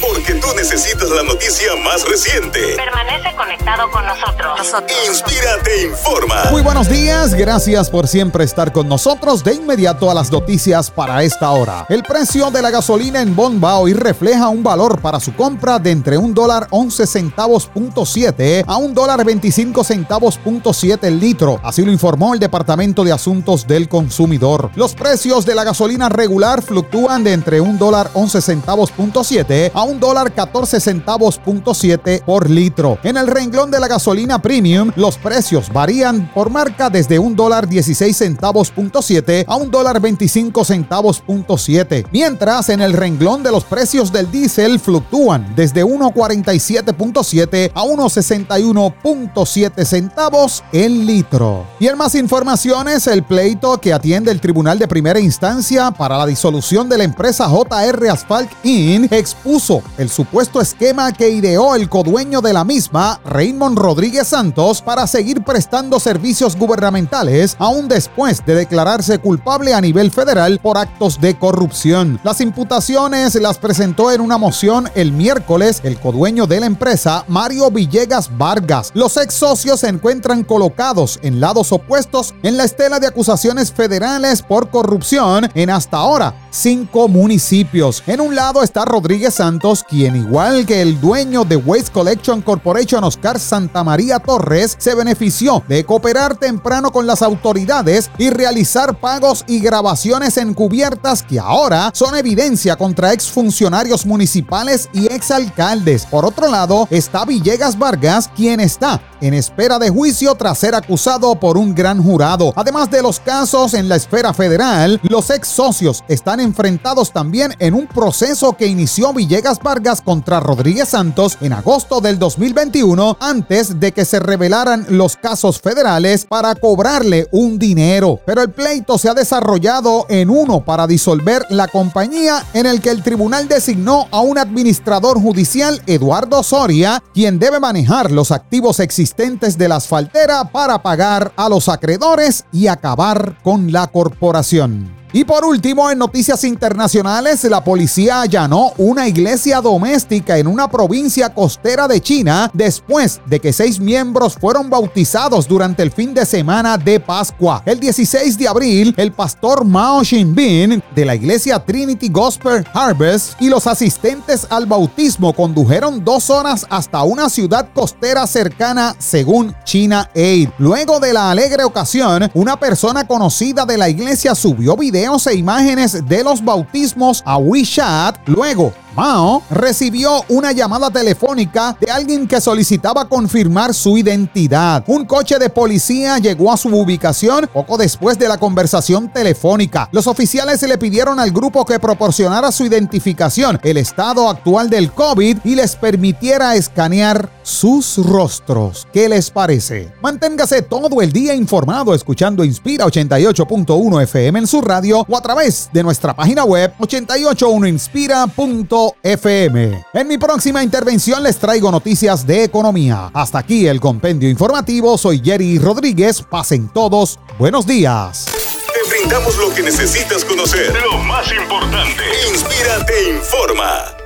Porque tú necesitas la noticia más reciente. Permanece conectado con nosotros. Inspira te informa. Muy buenos días, gracias por siempre estar con nosotros. De inmediato a las noticias para esta hora. El precio de la gasolina en bomba hoy refleja un valor para su compra de entre un dólar 11 centavos punto 7 a un dólar 25 centavos punto 7 el litro. Así lo informó el Departamento de Asuntos del Consumidor. Los precios de la gasolina regular fluctúan de entre un dólar 11 centavos punto 7 a un dólar 14 centavos punto 7 por litro. En el renglón de la gasolina premium, los precios varían por marca desde un dólar 16 centavos punto 7 a un dólar 25 centavos punto 7. Mientras en el renglón de los precios del diésel fluctúan desde 1.47.7 a 1.61.7 centavos el litro. Y en más informaciones, el pleito que atiende el Tribunal de Primera Instancia para la disolución de la empresa JR Asphalt Inc. expuso el supuesto esquema que ideó el codueño de la misma, Raymond Rodríguez Santos, para seguir prestando servicios gubernamentales, aún después de declararse culpable a nivel federal por actos de corrupción. Las imputaciones las presentó en una moción el miércoles el codueño de la empresa, Mario Villegas Vargas. Los ex socios se encuentran colocados en lados opuestos en la estela de acusaciones federales por corrupción en hasta ahora cinco municipios. En un lado está Rodríguez Santos, quien igual que el dueño de Waste Collection Corporation, Oscar Santamaría Torres, se benefició de cooperar temprano con las autoridades y realizar pagos y grabaciones encubiertas que ahora son evidencia contra exfuncionarios municipales y exalcaldes. Por otro lado, está Villegas Vargas, quien está en espera de juicio tras ser acusado por un gran jurado. Además de los casos en la esfera federal, los ex socios están enfrentados también en un proceso que inició Villegas Vargas contra Rodríguez Santos en agosto del 2021 antes de que se revelaran los casos federales para cobrarle un dinero. Pero el pleito se ha desarrollado en uno para disolver la compañía en el que el tribunal designó a un administrador judicial, Eduardo Soria, quien debe manejar los activos existentes de la asfaltera para pagar a los acreedores y acabar con la corporación. Y por último, en noticias internacionales, la policía allanó una iglesia doméstica en una provincia costera de China después de que seis miembros fueron bautizados durante el fin de semana de Pascua. El 16 de abril, el pastor Mao Xinbin de la iglesia Trinity Gospel Harvest y los asistentes al bautismo condujeron dos horas hasta una ciudad costera cercana, según China Aid. Luego de la alegre ocasión, una persona conocida de la iglesia subió video e imágenes de los bautismos a WeChat. Luego, Mao recibió una llamada telefónica de alguien que solicitaba confirmar su identidad. Un coche de policía llegó a su ubicación poco después de la conversación telefónica. Los oficiales le pidieron al grupo que proporcionara su identificación, el estado actual del COVID y les permitiera escanear sus rostros. ¿Qué les parece? Manténgase todo el día informado escuchando Inspira 88.1 FM en su radio o a través de nuestra página web 881inspira.com FM. En mi próxima intervención les traigo noticias de economía. Hasta aquí el compendio informativo. Soy Jerry Rodríguez. Pasen todos. Buenos días. Te brindamos lo que necesitas conocer. Lo más importante. Inspírate informa.